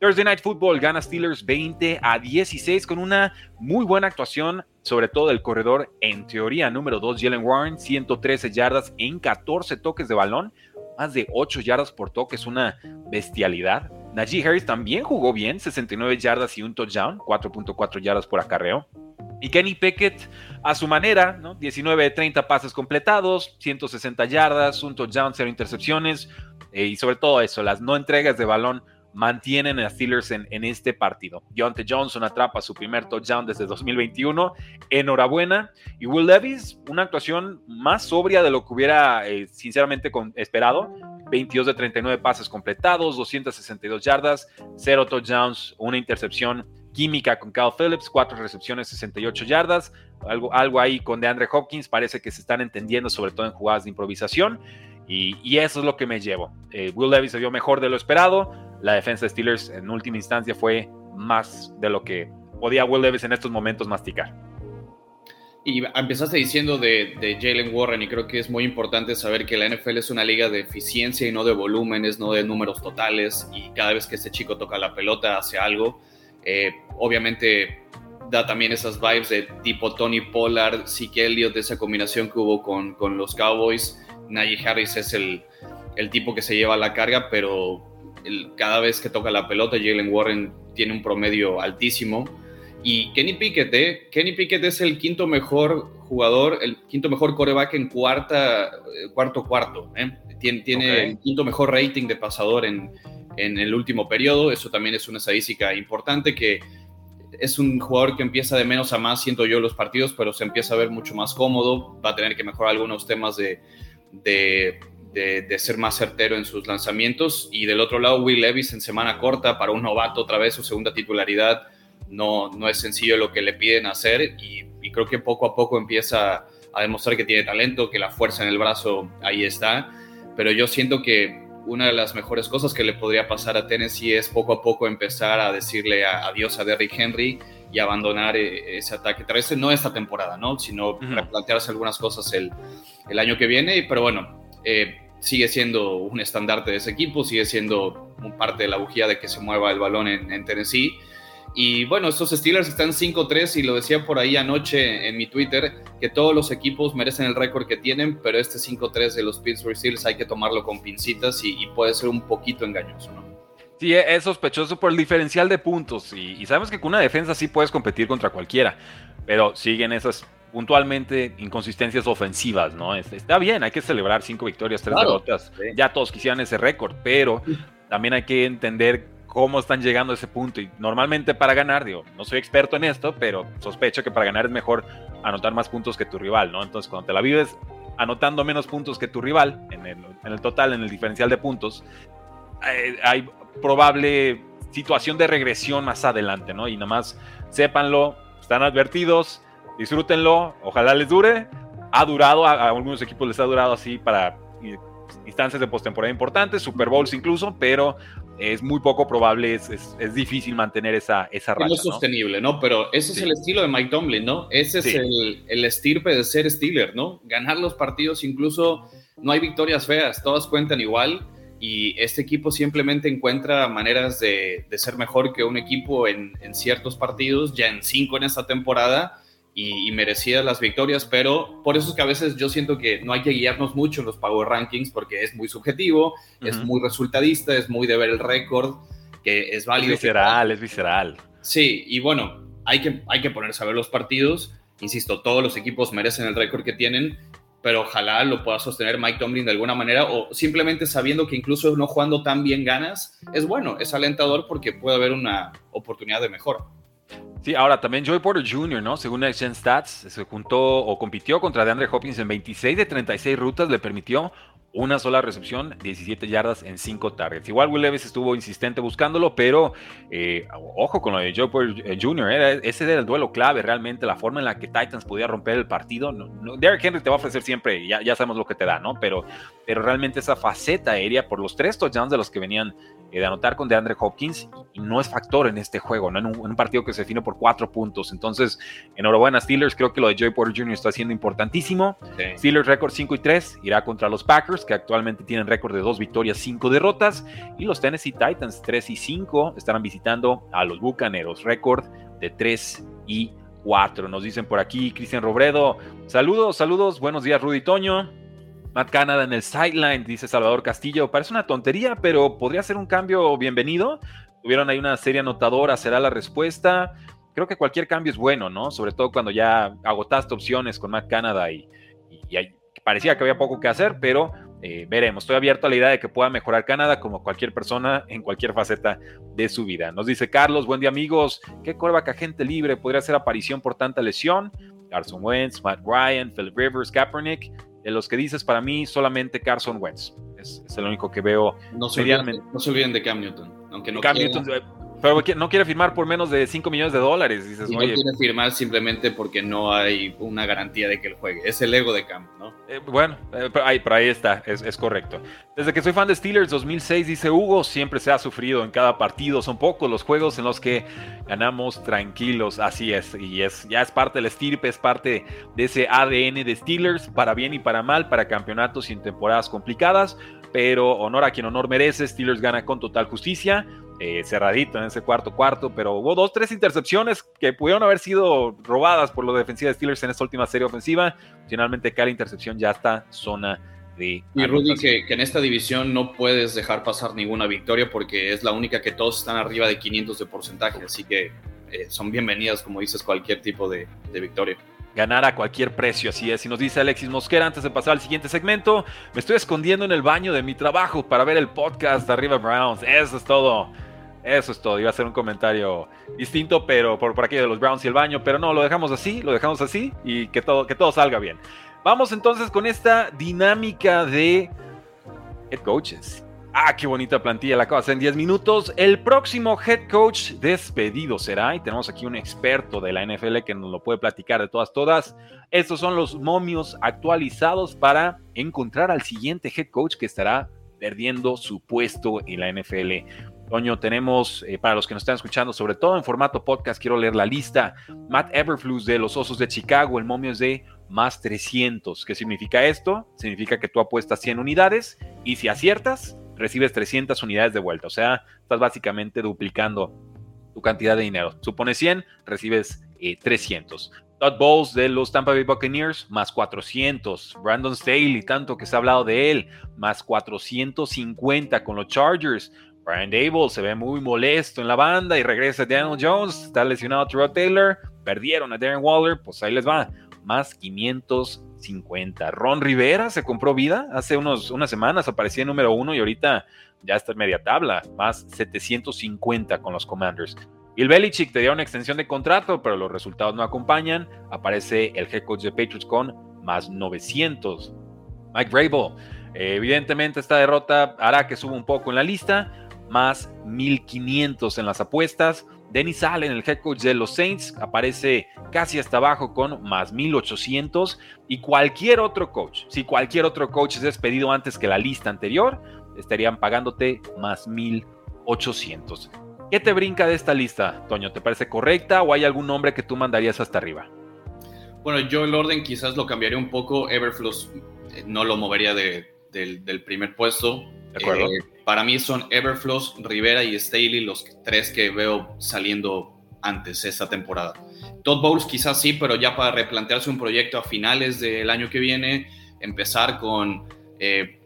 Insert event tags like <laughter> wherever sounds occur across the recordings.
Thursday Night Football gana Steelers 20 a 16 con una muy buena actuación, sobre todo del corredor en teoría número 2, Jalen Warren, 113 yardas en 14 toques de balón, más de 8 yardas por toque, es una bestialidad. Najee Harris también jugó bien, 69 yardas y un touchdown, 4.4 yardas por acarreo. Y Kenny Pickett, a su manera, ¿no? 19 de 30 pases completados, 160 yardas, un touchdown, cero intercepciones, eh, y sobre todo eso, las no entregas de balón mantienen a Steelers en, este partido. Deontay Johnson atrapa su primer touchdown desde 2021. Enhorabuena. Y Will Levis, una actuación más sobria de lo que hubiera eh, sinceramente esperado. 22 de 39 pases completados, 262 yardas, 0 touchdowns, una intercepción química con Kyle Phillips, 4 recepciones, 68 yardas. Algo, algo ahí con DeAndre Hopkins, parece que se están entendiendo, sobre todo en jugadas de improvisación. Y, eso es lo que me llevo. Eh, Will Levis se vio mejor de lo esperado la defensa de Steelers en última instancia fue más de lo que podía Will Levis en estos momentos masticar. Y empezaste diciendo de, de, Jalen Warren y creo que es muy importante saber que la NFL es una liga de eficiencia y no de volúmenes, no de números totales y cada vez que este chico toca la pelota hace algo. Eh, obviamente da también esas vibes de tipo Tony Pollard, Zeke Elliott, de esa combinación que hubo con, con los Cowboys. Najee Harris es el, el tipo que se lleva la carga, pero cada vez que toca la pelota, Jalen Warren tiene un promedio altísimo. Y Kenny Pickett, ¿eh? Kenny Pickett es el quinto mejor jugador, el quinto mejor coreback en cuarta, eh, cuarto cuarto. ¿eh? Tiene, tiene el quinto mejor rating de pasador en, en el último periodo. Eso también es una estadística importante que es un jugador que empieza de menos a más, siento yo, los partidos, pero se empieza a ver mucho más cómodo. Va a tener que mejorar algunos temas de, de de, ser más certero en sus lanzamientos. Y del otro lado, Will Levis en semana corta para un novato, otra vez su segunda titularidad, no, no es sencillo lo que le piden hacer y, creo que poco a poco empieza a demostrar que tiene talento, que la fuerza en el brazo ahí está. Pero yo siento que una de las mejores cosas que le podría pasar a Tennessee es poco a poco empezar a decirle adiós a Derrick Henry y abandonar eh, ese ataque terrestre, no esta temporada, ¿no? sino replantearse algunas cosas el, el año que viene. Pero bueno, eh, sigue siendo un estandarte de ese equipo, sigue siendo parte de la bujía de que se mueva el balón en, Tennessee. Y bueno, estos Steelers están 5-3 y lo decía por ahí anoche en mi Twitter, que todos los equipos merecen el récord que tienen, pero este 5-3 de los Pittsburgh Steelers hay que tomarlo con pincitas y, puede ser un poquito engañoso, ¿no? Sí, es sospechoso por el diferencial de puntos y, y sabemos que con una defensa sí puedes competir contra cualquiera, pero siguen esas puntualmente inconsistencias ofensivas, ¿no? Está bien, hay que celebrar cinco victorias, tres derrotas. Ya todos quisieran ese récord, pero también hay que entender cómo están llegando a ese punto. Y normalmente para ganar, digo, no soy experto en esto, pero sospecho que para ganar es mejor anotar más puntos que tu rival, ¿no? Entonces, cuando te la vives anotando menos puntos que tu rival, en el, total, en el diferencial de puntos, hay, hay probable situación de regresión más adelante, ¿no? Y nada más sépanlo, están advertidos disfrútenlo, ojalá les dure. Ha durado, a, algunos equipos les ha durado así para instancias de postemporada importantes, Super Bowls incluso, pero es muy poco probable, es, es, difícil mantener esa, esa racha. No es sostenible, ¿no? Pero ese es el estilo de Mike Tomlin, ¿no? Ese es el, el, estirpe de ser Steeler, ¿no? Ganar los partidos, incluso no hay victorias feas, todas cuentan igual y este equipo simplemente encuentra maneras de, de ser mejor que un equipo en, en ciertos partidos, ya en cinco en esta temporada y, merecidas las victorias, pero por eso es que a veces yo siento que no hay que guiarnos mucho en los Power Rankings porque es muy subjetivo, es muy resultadista, es muy de ver el récord, que es válido. Es visceral, es visceral. Sí, y bueno, hay que, hay que ponerse a ver los partidos. Insisto, todos los equipos merecen el récord que tienen, pero ojalá lo pueda sostener Mike Tomlin de alguna manera o simplemente sabiendo que incluso no jugando tan bien ganas, es bueno, es alentador porque puede haber una oportunidad de mejor. Sí, ahora también Joey Porter Jr., ¿no? Según Next Stats, se juntó o compitió contra DeAndre Hopkins en 26 de 36 rutas, le permitió una sola recepción, 17 yardas en 5 targets. Igual Will Levis estuvo insistente buscándolo, pero eh, ojo con lo de Joey Porter Jr., ese era el duelo clave realmente, la forma en la que Titans podía romper el partido. Derrick Henry te va a ofrecer siempre, ya, ya sabemos lo que te da, ¿no? Pero, pero realmente esa faceta aérea por los tres touchdowns de los que venían eh, de anotar con DeAndre Hopkins y no es factor en este juego, ¿no? en, un, partido que se define por cuatro puntos. Entonces, enhorabuena Steelers, creo que lo de Joey Porter Jr. está siendo importantísimo. Steelers récord 5 y 3, irá contra los Packers, que actualmente tienen récord de dos victorias, cinco derrotas, y los Tennessee Titans 3 y 5 estarán visitando a los Bucaneros, récord de 3 y 4. Nos dicen por aquí Cristian Robredo, saludos, saludos, buenos días Rudy Toño. Matt Canada en el sideline, dice Salvador Castillo. Parece una tontería, pero podría ser un cambio bienvenido. Tuvieron ahí una serie anotadora, será la respuesta. Creo que cualquier cambio es bueno, ¿no? Sobre todo cuando ya agotaste opciones con Matt Canada y, parecía que había poco que hacer, pero eh, veremos. Estoy abierto a la idea de que pueda mejorar Canadá como cualquier persona en cualquier faceta de su vida. Nos dice Carlos, buen día amigos. ¿Qué coreback gente libre podría hacer aparición por tanta lesión? Carson Wentz, Matt Ryan, Philip Rivers, Kaepernick. De los que dices, para mí solamente Carson Wentz. Es, el único que veo. No se, olviden, no se olviden de Cam Newton. Aunque no Cam Newton, pero no quiere firmar por menos de 5 millones de dólares. Dices, no quiere firmar simplemente porque no hay una garantía de que él juegue. Es el ego de Cam, ¿no? Eh, bueno, eh, pero, ahí, ahí, está, es, correcto. Desde que soy fan de Steelers 2006, dice Hugo, siempre se ha sufrido en cada partido. Son pocos los juegos en los que ganamos tranquilos. Así es, y es ya es parte del estirpe, es parte de ese ADN de Steelers, para bien y para mal, para campeonatos y en temporadas complicadas. Pero honor a quien honor merece, Steelers gana con total justicia eh, cerradito en ese cuarto cuarto, pero hubo dos, tres intercepciones que pudieron haber sido robadas por los defensivos de Steelers en esta última serie ofensiva. Finalmente cada intercepción ya está zona de... Y Rudy, que, en esta división no puedes dejar pasar ninguna victoria porque es la única que todos están arriba de 500 de porcentaje, así que eh, son bienvenidas, como dices, cualquier tipo de, de victoria ganar a cualquier precio, así es. Y nos dice Alexis Mosquera antes de pasar al siguiente segmento, me estoy escondiendo en el baño de mi trabajo para ver el podcast de Arriba Browns. Eso es todo. Eso es todo. Iba a ser un comentario distinto, pero por, por aquí de los Browns y el baño. Pero no, lo dejamos así, lo dejamos así y que todo, que todo salga bien. Vamos entonces con esta dinámica de head coaches. Ah, qué bonita plantilla, la hacer en 10 minutos. El próximo head coach despedido será, y tenemos aquí un experto de la NFL que nos lo puede platicar de todas, todas. Estos son los momios actualizados para encontrar al siguiente head coach que estará perdiendo su puesto en la NFL. Toño, tenemos, eh, para los que nos están escuchando, sobre todo en formato podcast, quiero leer la lista. Matt Everflus de los Osos de Chicago, el momio es de más 300. ¿Qué significa esto? Significa que tú apuestas 100 unidades y si aciertas, recibes 300 unidades de vuelta. O sea, estás básicamente duplicando tu cantidad de dinero. Supone 100, recibes 300. Eh, Todd Bowles de los Tampa Bay Buccaneers, más 400. Brandon Staley, tanto que se ha hablado de él, más 450 con los Chargers. Brian Dable se ve muy molesto en la banda y regresa Daniel Jones, está lesionado Terrell Taylor, perdieron a Darren Waller, pues ahí les va, más 550. Ron Rivera se compró vida hace unos, unas semanas, aparecía en número uno y ahorita ya está en media tabla, más 750 con los Commanders. Bill Belichick te dio una extensión de contrato, pero los resultados no acompañan. Aparece el head coach de Patriots con más 900. Mike Vrabel, evidentemente esta derrota hará que suba un poco en la lista, más 1500 en las apuestas. Dennis Allen, el head coach de los Saints, aparece casi hasta abajo con más 1800. Y cualquier otro coach, si cualquier otro coach es despedido antes que la lista anterior, estarían pagándote más 1800. ¿Qué te brinca de esta lista, Toño? ¿Te parece correcta o hay algún nombre que tú mandarías hasta arriba? Bueno, yo el orden quizás lo cambiaría un poco. Everflow eh, no lo movería del primer puesto. Eh, para mí son Everflows, Rivera y Staley los tres que veo saliendo antes esta temporada. Todd Bowles quizás sí, pero ya para replantearse un proyecto a finales del año que viene, empezar con eh,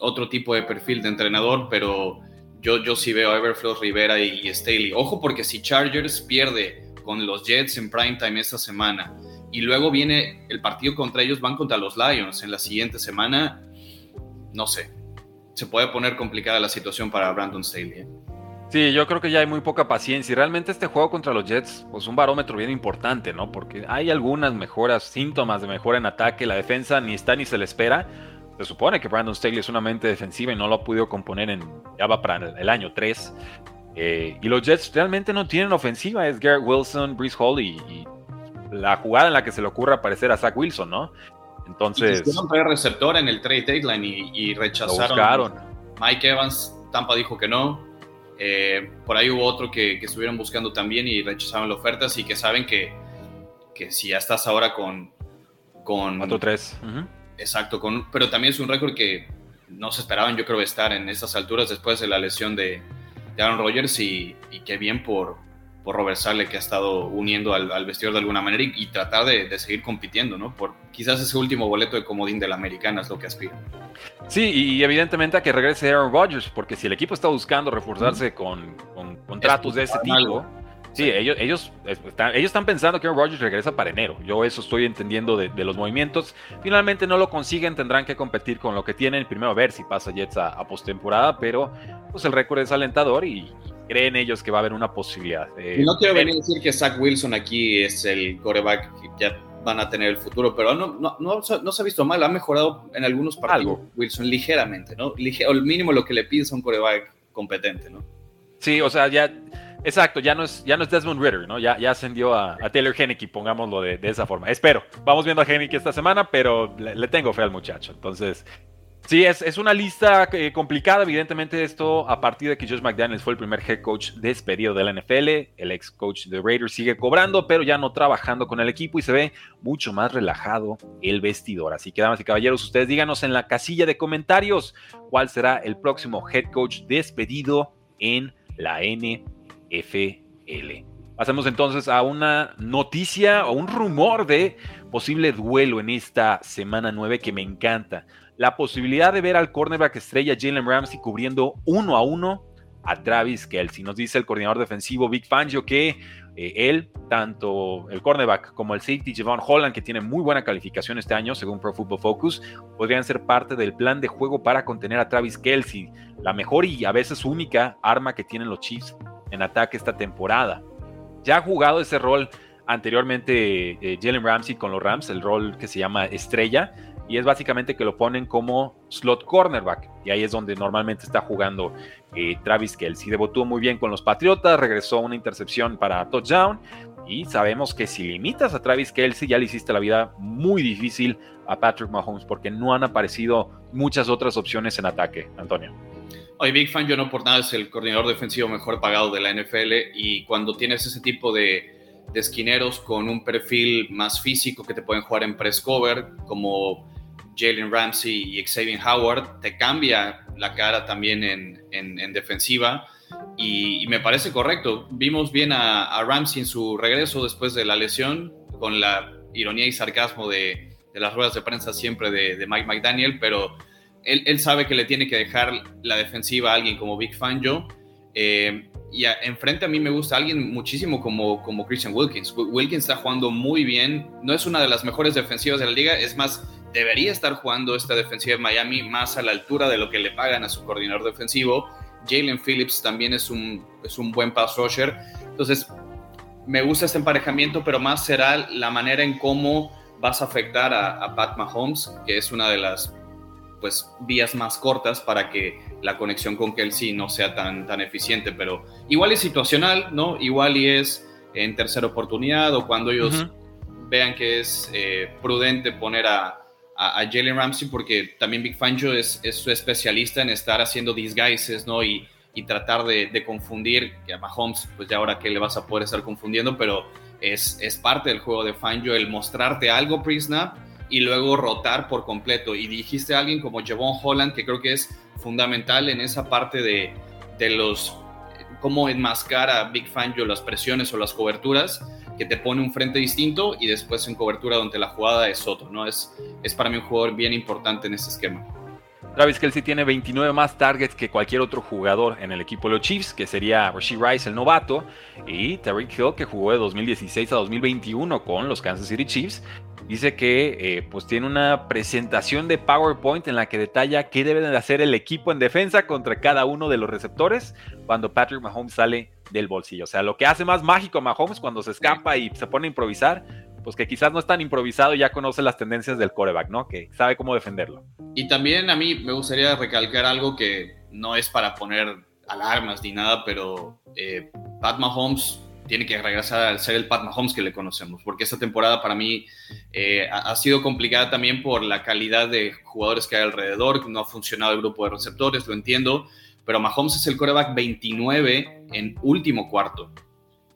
otro tipo de perfil de entrenador, pero yo, yo sí veo a Everflows, Rivera y, Staley. Ojo porque si Chargers pierde con los Jets en prime time esta semana y luego viene el partido contra ellos, van contra los Lions en la siguiente semana, no sé, se puede poner complicada la situación para Brandon Staley. ¿eh? Sí, yo creo que ya hay muy poca paciencia. Y realmente este juego contra los Jets, pues un barómetro bien importante, ¿no? Porque hay algunas mejoras, síntomas de mejora en ataque. La defensa ni está ni se le espera. Se supone que Brandon Staley es una mente defensiva y no lo ha podido componer en. Ya va para el año 3. Eh, y los Jets realmente no tienen ofensiva. Es Garrett Wilson, Breeze Hall y, la jugada en la que se le ocurre aparecer a Zach Wilson, ¿no? Entonces. Y receptor en el trade deadline y, y rechazaron. Mike Evans, Tampa dijo que no. Eh, por ahí hubo otro que, que, estuvieron buscando también y rechazaron la oferta, así que saben que, que si ya estás ahora con... con 4-3. Exacto, con, pero también es un récord que no se esperaban, yo creo, estar en estas alturas después de la lesión de, de Aaron Rodgers y, y qué bien por, por Robert Sale que ha estado uniendo al, al vestidor de alguna manera y, tratar de, de, seguir compitiendo, ¿no? Por quizás ese último boleto de comodín de la americana es lo que aspira. Sí, y evidentemente a que regrese Aaron Rodgers, porque si el equipo está buscando reforzarse con, con contratos de ese tipo, sí, sí, ellos, ellos, están, ellos están pensando que Aaron Rodgers regresa para enero. Yo eso estoy entendiendo de, de, los movimientos. Finalmente no lo consiguen, tendrán que competir con lo que tienen. Primero a ver si pasa Jets a, a postemporada, pero pues el récord es alentador y, creen ellos que va a haber una posibilidad. Eh, no quiero venir a decir que Zach Wilson aquí es el coreback que ya van a tener el futuro, pero no, no, no, no se ha visto mal, ha mejorado en algunos partidos Algo. Wilson ligeramente, ¿no? Lige o el mínimo lo que le pides a un coreback competente, ¿no? Sí, o sea, ya, exacto, ya no es, ya no es Desmond Ritter, ¿no? Ya, ya ascendió a, a Taylor Henneke, pongámoslo de, de, esa forma. Espero, vamos viendo a Henneke esta semana, pero le, le tengo fe al muchacho, entonces Sí, es, es una lista eh, complicada, evidentemente esto a partir de que Josh McDaniels fue el primer head coach despedido de la NFL, el ex coach de Raiders sigue cobrando, pero ya no trabajando con el equipo y se ve mucho más relajado el vestidor. Así que damas y caballeros, ustedes díganos en la casilla de comentarios cuál será el próximo head coach despedido en la NFL. Pasemos entonces a una noticia o un rumor de posible duelo en esta semana 9 que me encanta la posibilidad de ver al cornerback estrella Jalen Ramsey cubriendo uno a uno a Travis Kelsey. Nos dice el coordinador defensivo Big Fangio que eh, él, tanto el cornerback como el safety Javon Holland, que tiene muy buena calificación este año según Pro Football Focus, podrían ser parte del plan de juego para contener a Travis Kelsey, la mejor y a veces única arma que tienen los Chiefs en ataque esta temporada. Ya ha jugado ese rol anteriormente eh, Jalen Ramsey con los Rams, el rol que se llama estrella, y es básicamente que lo ponen como slot cornerback y ahí es donde normalmente está jugando eh, Travis Kelsey. Debutó muy bien con los Patriotas, regresó una intercepción para touchdown y sabemos que si limitas a Travis Kelsey ya le hiciste la vida muy difícil a Patrick Mahomes porque no han aparecido muchas otras opciones en ataque, Antonio. Hoy Big Fan, yo no por nada es el coordinador defensivo mejor pagado de la NFL y cuando tienes ese tipo de, de esquineros con un perfil más físico que te pueden jugar en press cover, como Jalen Ramsey y Xavier Howard, te cambia la cara también en, en, en defensiva y, me parece correcto. Vimos bien a, Ramsey en su regreso después de la lesión, con la ironía y sarcasmo de, de las ruedas de prensa siempre de, Mike McDaniel, pero él, él, sabe que le tiene que dejar la defensiva a alguien como Big Fangio. Eh, y enfrente a mí me gusta alguien muchísimo como, como Christian Wilkins. Wilkins está jugando muy bien, no es una de las mejores defensivas de la liga, es más, debería estar jugando esta defensiva de Miami más a la altura de lo que le pagan a su coordinador defensivo. Jalen Phillips también es un, es un buen pass rusher. Entonces, me gusta este emparejamiento, pero más será la manera en cómo vas a afectar a, a Pat Mahomes, que es una de las pues vías más cortas para que la conexión con Kelsey no sea tan, tan eficiente, pero igual es situacional, ¿no? Igual y es en tercera oportunidad o cuando ellos uh -huh. vean que es eh, prudente poner a, a, Jalen Ramsey, porque también Big Fangio es, es, su especialista en estar haciendo disguises, ¿no? Y, y tratar de, confundir, que a Mahomes, pues ya ahora que le vas a poder estar confundiendo, pero es, es parte del juego de Fangio el mostrarte algo pre-snap y luego rotar por completo. Y dijiste a alguien como Javon Holland, que creo que es fundamental en esa parte de, de los cómo enmascar a Big Fangio las presiones o las coberturas, que te pone un frente distinto y después en cobertura donde la jugada es otro, ¿no? Es, es para mí un jugador bien importante en ese esquema. Travis Kelsey tiene 29 más targets que cualquier otro jugador en el equipo de los Chiefs, que sería Rasheed Rice, el novato, y Terry Hill, que jugó de 2016 a 2021 con los Kansas City Chiefs. Dice que eh, pues tiene una presentación de PowerPoint en la que detalla qué debe de hacer el equipo en defensa contra cada uno de los receptores cuando Patrick Mahomes sale del bolsillo. O sea, lo que hace más mágico a Mahomes cuando se escapa y se pone a improvisar pues que quizás no es tan improvisado y ya conoce las tendencias del coreback, ¿no? Que sabe cómo defenderlo. Y también a mí me gustaría recalcar algo que no es para poner alarmas ni nada, pero eh, Pat Mahomes tiene que regresar a ser el Pat Mahomes que le conocemos, porque esta temporada para mí eh, ha sido complicada también por la calidad de jugadores que hay alrededor, no ha funcionado el grupo de receptores, lo entiendo, pero Mahomes es el coreback 29 en último cuarto.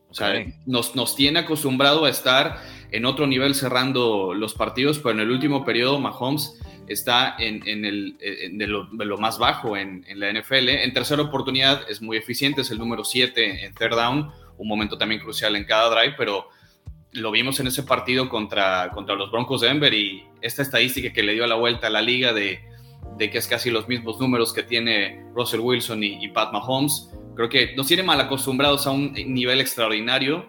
O sea, nos, nos tiene acostumbrado a estar en otro nivel cerrando los partidos, pero en el último periodo Mahomes está en, el, de, lo, más bajo en, la NFL. En tercera oportunidad es muy eficiente, es el número 7 en third down, un momento también crucial en cada drive, pero lo vimos en ese partido contra, contra los Broncos de Denver y esta estadística que le dio la vuelta a la liga de, que es casi los mismos números que tiene Russell Wilson y, y Pat Mahomes, creo que nos tiene mal acostumbrados a un nivel extraordinario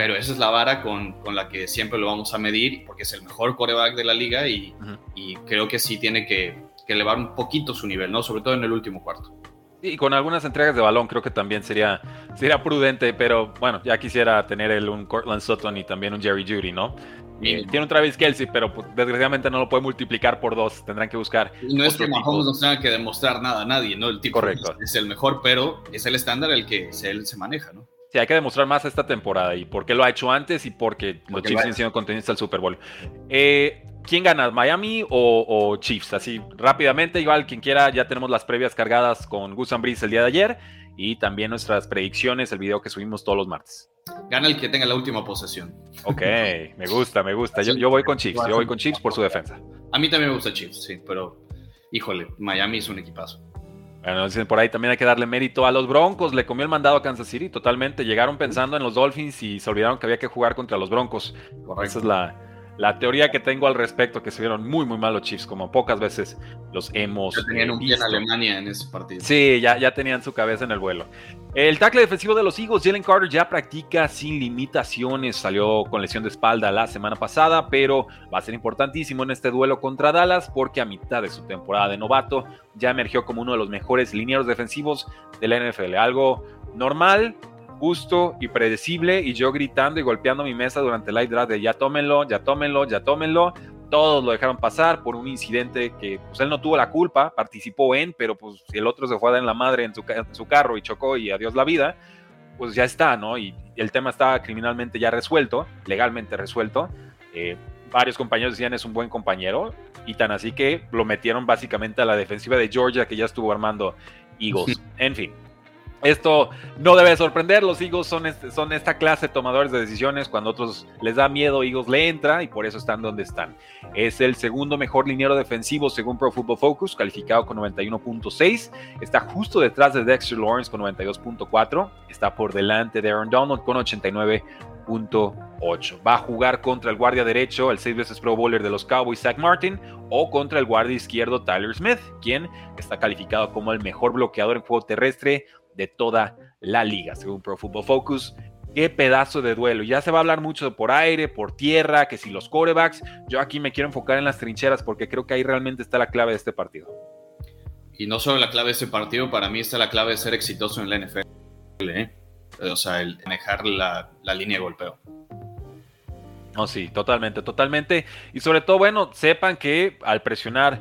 pero esa es la vara con, con, la que siempre lo vamos a medir, porque es el mejor coreback de la liga y, y creo que sí tiene que, que, elevar un poquito su nivel, ¿no? Sobre todo en el último cuarto. Y con algunas entregas de balón creo que también sería, sería prudente, pero bueno, ya quisiera tener el, un Cortland Sutton y también un Jerry Judy, ¿no? Y tiene un Travis Kelsey, pero pues, desgraciadamente no lo puede multiplicar por dos. Tendrán que buscar. No es que Mahomes no tenga que demostrar nada a nadie, ¿no? El tipo Correcto. Es, el mejor, pero es el estándar el que él se maneja, ¿no? Sí, hay que demostrar más esta temporada y por qué lo ha hecho antes y porque, los Chiefs han sido contendientes al Super Bowl. Eh, ¿Quién gana, Miami o, Chiefs? Así rápidamente, igual quien quiera, ya tenemos las previas cargadas con Gus Breeze el día de ayer y también nuestras predicciones, el video que subimos todos los martes. Gana el que tenga la última posesión. Ok, me gusta, me gusta. Yo, yo voy con Chiefs, yo voy con Chiefs por su defensa. A mí también me gusta Chiefs, sí, pero híjole, Miami es un equipazo. Bueno, dicen por ahí también hay que darle mérito a los Broncos. Le comió el mandado a Kansas City totalmente. Llegaron pensando en los Dolphins y se olvidaron que había que jugar contra los Broncos. Esa es la, la teoría que tengo al respecto, que se vieron muy, muy mal los Chiefs, como pocas veces los hemos. Ya tenían un pie en Alemania en ese partido. Sí, ya, ya tenían su cabeza en el vuelo. El tackle defensivo de los Eagles, Jalen Carter, ya practica sin limitaciones. Salió con lesión de espalda la semana pasada, pero va a ser importantísimo en este duelo contra Dallas, porque a mitad de su temporada de novato ya emergió como uno de los mejores linieros defensivos de la NFL. Algo normal, justo y predecible y yo gritando y golpeando mi mesa durante el live draft de ya tómenlo, ya tómenlo, ya tómenlo. Todos lo dejaron pasar por un incidente que pues, él no tuvo la culpa, participó en, pero pues el otro se fue a dar en la madre en su, carro y chocó y adiós la vida, pues ya está, ¿no? Y el tema está criminalmente ya resuelto, legalmente resuelto. Eh, varios compañeros decían es un buen compañero y tan así que lo metieron básicamente a la defensiva de Georgia que ya estuvo armando Eagles. <laughs> En fin, esto no debe sorprender, los Eagles son, este, son esta clase de tomadores de decisiones, cuando a otros les da miedo, Eagles le entra y por eso están donde están. Es el segundo mejor liniero defensivo según Pro Football Focus, calificado con 91.6, está justo detrás de Dexter Lawrence con 92.4, está por delante de Aaron Donald con 89.8. Va a jugar contra el guardia derecho, el seis veces Pro Bowler de los Cowboys, Zach Martin, o contra el guardia izquierdo, Tyler Smith, quien está calificado como el mejor bloqueador en juego terrestre de toda la liga, según Pro Football Focus. Qué pedazo de duelo. Ya se va a hablar mucho por aire, por tierra, que si los corebacks. Yo aquí me quiero enfocar en las trincheras porque creo que ahí realmente está la clave de este partido. Y no solo la clave de este partido, para mí está la clave de ser exitoso en la NFL. ¿eh? O sea, el manejar la, línea de golpeo. No, sí, totalmente, totalmente. Y sobre todo, bueno, sepan que al presionar,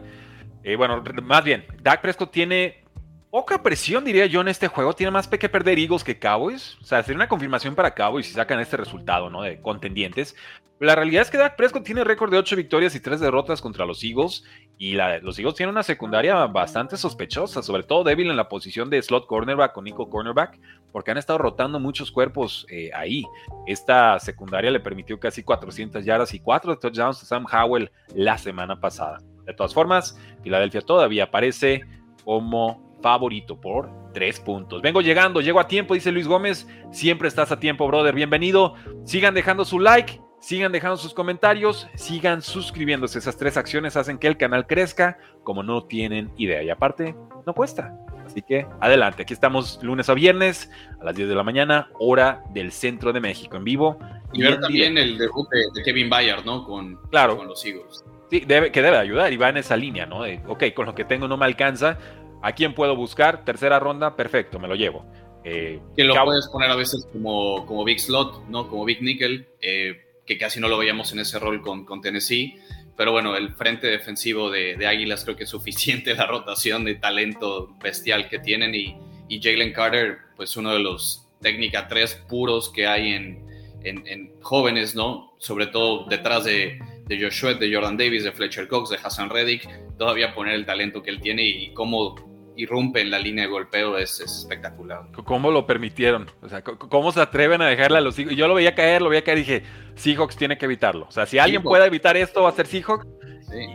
eh, bueno, más bien, Dak Prescott tiene poca presión, diría yo, en este juego. Tiene más que perder Eagles que Cowboys. O sea, sería una confirmación para Cowboys si sacan este resultado, ¿no? De contendientes. la realidad es que Dak Prescott tiene récord de 8 victorias y 3 derrotas contra los Eagles. Y los Eagles tienen una secundaria bastante sospechosa, sobre todo débil en la posición de slot cornerback o nickel cornerback, porque han estado rotando muchos cuerpos eh, ahí. Esta secundaria le permitió casi 400 yardas y 4 touchdowns a Sam Howell la semana pasada. De todas formas, Filadelfia todavía aparece como favorito por tres puntos. Vengo llegando, llego a tiempo, dice Luis Gómez. Siempre estás a tiempo, brother. Bienvenido. Sigan dejando su like, sigan dejando sus comentarios, sigan suscribiéndose. Esas tres acciones hacen que el canal crezca como no tienen idea. Y aparte, no cuesta. Así que adelante, aquí estamos lunes a viernes a las 10 de la mañana, hora del centro de México, en vivo. Y, ver también el debut de, Kevin Bayard, ¿no? Con, claro. con los Eagles. Sí, debe, que debe ayudar y va en esa línea, ¿no? De, ok, con lo que tengo no me alcanza, ¿A quién puedo buscar? Tercera ronda, perfecto, me lo llevo. Eh, que lo puedes poner a veces como, como Big Slot, ¿no? Como Big Nickel, eh, que casi no lo veíamos en ese rol con, con Tennessee. Pero bueno, el frente defensivo de, de, Águilas creo que es suficiente <laughs> la rotación de talento bestial que tienen. Y, y Jalen Carter, pues uno de los técnica 3 puros que hay en, en, en, jóvenes, ¿no? Sobre todo detrás de, de Joshua, de Jordan Davis, de Fletcher Cox, de Hassan Reddick. Todavía poner el talento que él tiene y cómo irrumpe en la línea de golpeo es, espectacular. ¿Cómo lo permitieron? O sea, ¿cómo se atreven a dejarle a los Seahawks? Yo lo veía caer, lo veía caer y dije, Seahawks tiene que evitarlo. O sea, si alguien puede evitar esto, va a ser Seahawks.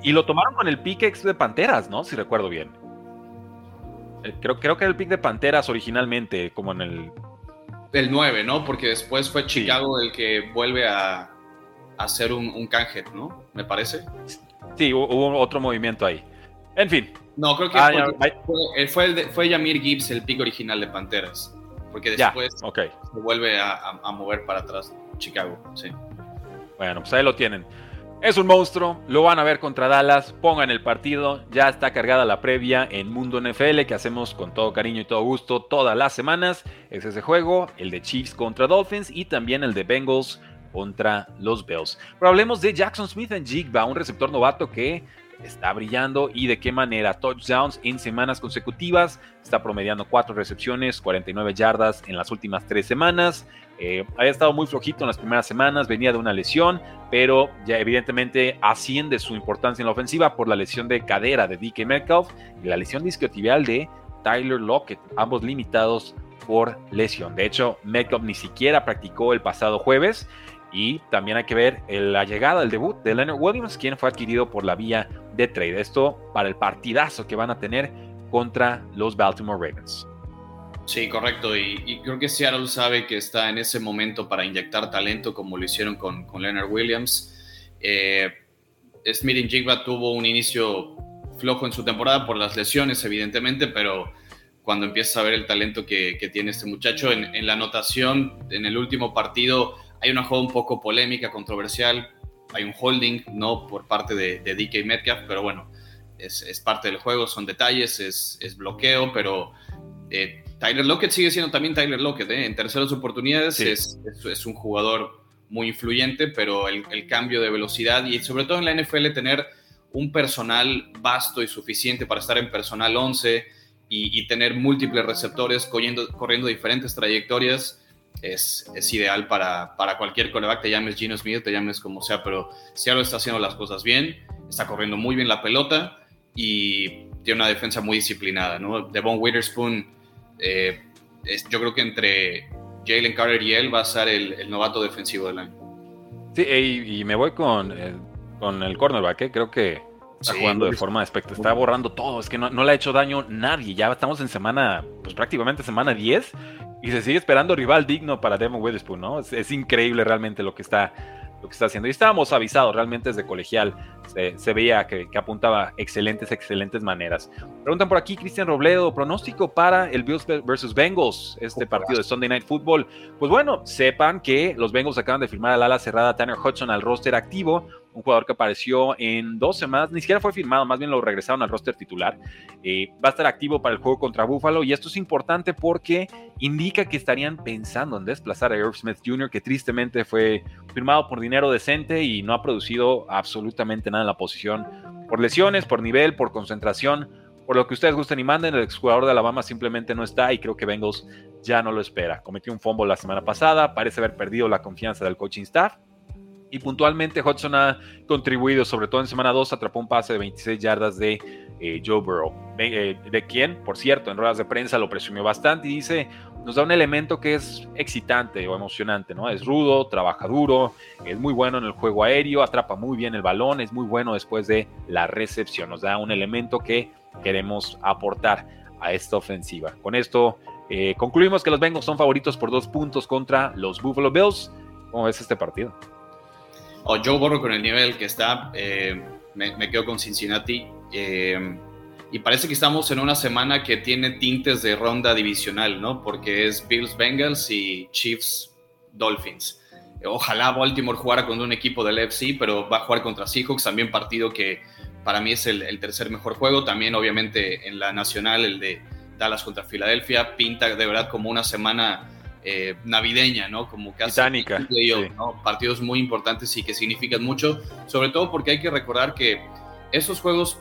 Y lo tomaron con el pick ex de Panteras, ¿no? Si recuerdo bien. Eh, creo, creo que era el pick de Panteras originalmente, como en el... El 9, ¿no? Porque después fue Chicago el que vuelve a, hacer un, un canje, ¿no? Me parece. Sí, hubo otro movimiento ahí. En fin. No, creo que ah, fue, fue, el fue, Yamir Gibbs el pick original de Panteras. Porque después se vuelve a, mover para atrás Chicago. Sí. Bueno, pues ahí lo tienen. Es un monstruo, lo van a ver contra Dallas, pongan el partido, ya está cargada la previa en Mundo NFL que hacemos con todo cariño y todo gusto todas las semanas. Es ese juego, el de Chiefs contra Dolphins y también el de Bengals contra los Bills. Pero hablemos de Jackson Smith en Jigba, un receptor novato que está brillando y de qué manera. Touchdowns en semanas consecutivas, está promediando cuatro recepciones, 49 yardas en las últimas tres semanas. Eh, había estado muy flojito en las primeras semanas, venía de una lesión, pero ya evidentemente asciende su importancia en la ofensiva por la lesión de cadera de DK Metcalf y la lesión discotibial de Tyler Lockett, ambos limitados por lesión. De hecho, Metcalf ni siquiera practicó el pasado jueves y también hay que ver la llegada, el debut de Leonard Williams, quien fue adquirido por la vía de trade. Esto para el partidazo que van a tener contra los Baltimore Ravens. Sí, correcto. Y, creo que Seattle sabe que está en ese momento para inyectar talento como lo hicieron con, con Leonard Williams. Eh, Smith Jigba tuvo un inicio flojo en su temporada por las lesiones, evidentemente, pero cuando empieza a ver el talento que, tiene este muchacho en, en, la anotación, en el último partido, hay una jugada un poco polémica, controversial, hay un holding, ¿no? Por parte de, DK Metcalf, pero bueno, es, parte del juego, son detalles, es, bloqueo, pero eh, Tyler Lockett sigue siendo también Tyler Lockett, ¿eh? En terceras oportunidades es, es, un jugador muy influyente, pero el, cambio de velocidad y sobre todo en la NFL tener un personal vasto y suficiente para estar en personal 11 y, tener múltiples receptores corriendo, corriendo diferentes trayectorias es, ideal para, para cualquier coreback, te llames Gino Smith, te llames como sea, pero Seattle está haciendo las cosas bien, está corriendo muy bien la pelota y tiene una defensa muy disciplinada, ¿no? Devon Witherspoon, eh, yo creo que entre Jalen Carter y él va a ser el, novato defensivo del año. Sí, y, me voy con, el, con el cornerback, ¿eh? creo que está jugando de forma espectacular, está borrando todo, es que no, no, le ha hecho daño nadie, ya estamos en semana, pues prácticamente semana 10 y se sigue esperando rival digno para Devon Witherspoon, ¿no? Es, increíble realmente lo que está lo que está haciendo. Y estábamos avisados realmente desde colegial. Se, veía que, apuntaba excelentes, excelentes maneras. Preguntan por aquí, Cristian Robledo, pronóstico para el Bills versus Bengals, este partido de Sunday Night Football. Pues bueno, sepan que los Bengals acaban de firmar al ala cerrada Tanner Hudson al roster activo un jugador que apareció en dos semanas, ni siquiera fue firmado, más bien lo regresaron al roster titular. Eh, va a estar activo para el juego contra Buffalo y esto es importante porque indica que estarían pensando en desplazar a Irv Smith Jr., que tristemente fue firmado por dinero decente y no ha producido absolutamente nada en la posición por lesiones, por nivel, por concentración. Por lo que ustedes gusten y manden, el exjugador de Alabama simplemente no está y creo que Bengals ya no lo espera. Cometió un fumble la semana pasada, parece haber perdido la confianza del coaching staff y puntualmente Hudson ha contribuido, sobre todo en semana 2, atrapó un pase de 26 yardas de eh, Joe Burrow. Eh, de quien, por cierto, en ruedas de prensa lo presumió bastante y dice, nos da un elemento que es excitante o emocionante, ¿no? Es rudo, trabaja duro, es muy bueno en el juego aéreo, atrapa muy bien el balón, es muy bueno después de la recepción. Nos da un elemento que queremos aportar a esta ofensiva. Con esto eh, concluimos que los Bengals son favoritos por dos puntos contra los Buffalo Bills. ¿Cómo ves este partido? O Joe Burrow con el nivel que está, eh, me, quedo con Cincinnati. Eh, y parece que estamos en una semana que tiene tintes de ronda divisional, ¿no? Porque es Bills Bengals y Chiefs Dolphins. Ojalá Baltimore jugara con un equipo del FC, pero va a jugar contra Seahawks, también partido que para mí es el, el tercer mejor juego. También, obviamente, en la nacional, el de Dallas contra Filadelfia, pinta de verdad como una semana eh, navideña, ¿no? Como casi Partidos muy importantes y que significan mucho, sobre todo porque hay que recordar que esos juegos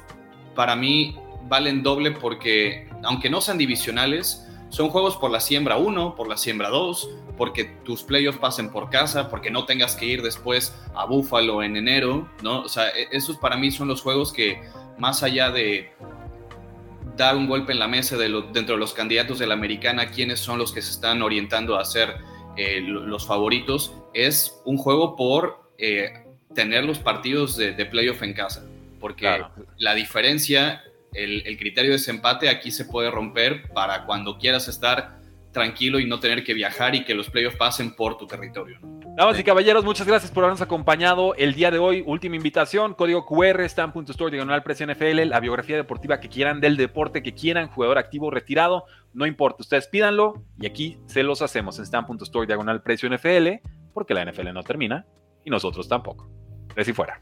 para mí valen doble porque, aunque no sean divisionales, son juegos por la siembra 1, por la siembra 2, porque tus playoffs pasen por casa, porque no tengas que ir después a Buffalo en enero, ¿no? O sea, e-, esos para mí son los juegos que, más allá de dar un golpe en la mesa de dentro de los candidatos de la americana, quiénes son los que se están orientando a ser eh, los favoritos, es un juego por eh, tener los partidos de, playoff en casa, porque la diferencia, el, el criterio de desempate aquí se puede romper para cuando quieras estar tranquilo y no tener que viajar y que los playoffs pasen por tu territorio. Damas y caballeros, muchas gracias por habernos acompañado el día de hoy. Última invitación, código QR, stamp.store, diagonal precio NFL, la biografía deportiva que quieran del deporte, que quieran, jugador activo, retirado, no importa, ustedes pídanlo y aquí se los hacemos en stamp.store, diagonal precio NFL, porque la NFL no termina y nosotros tampoco. De si fuera.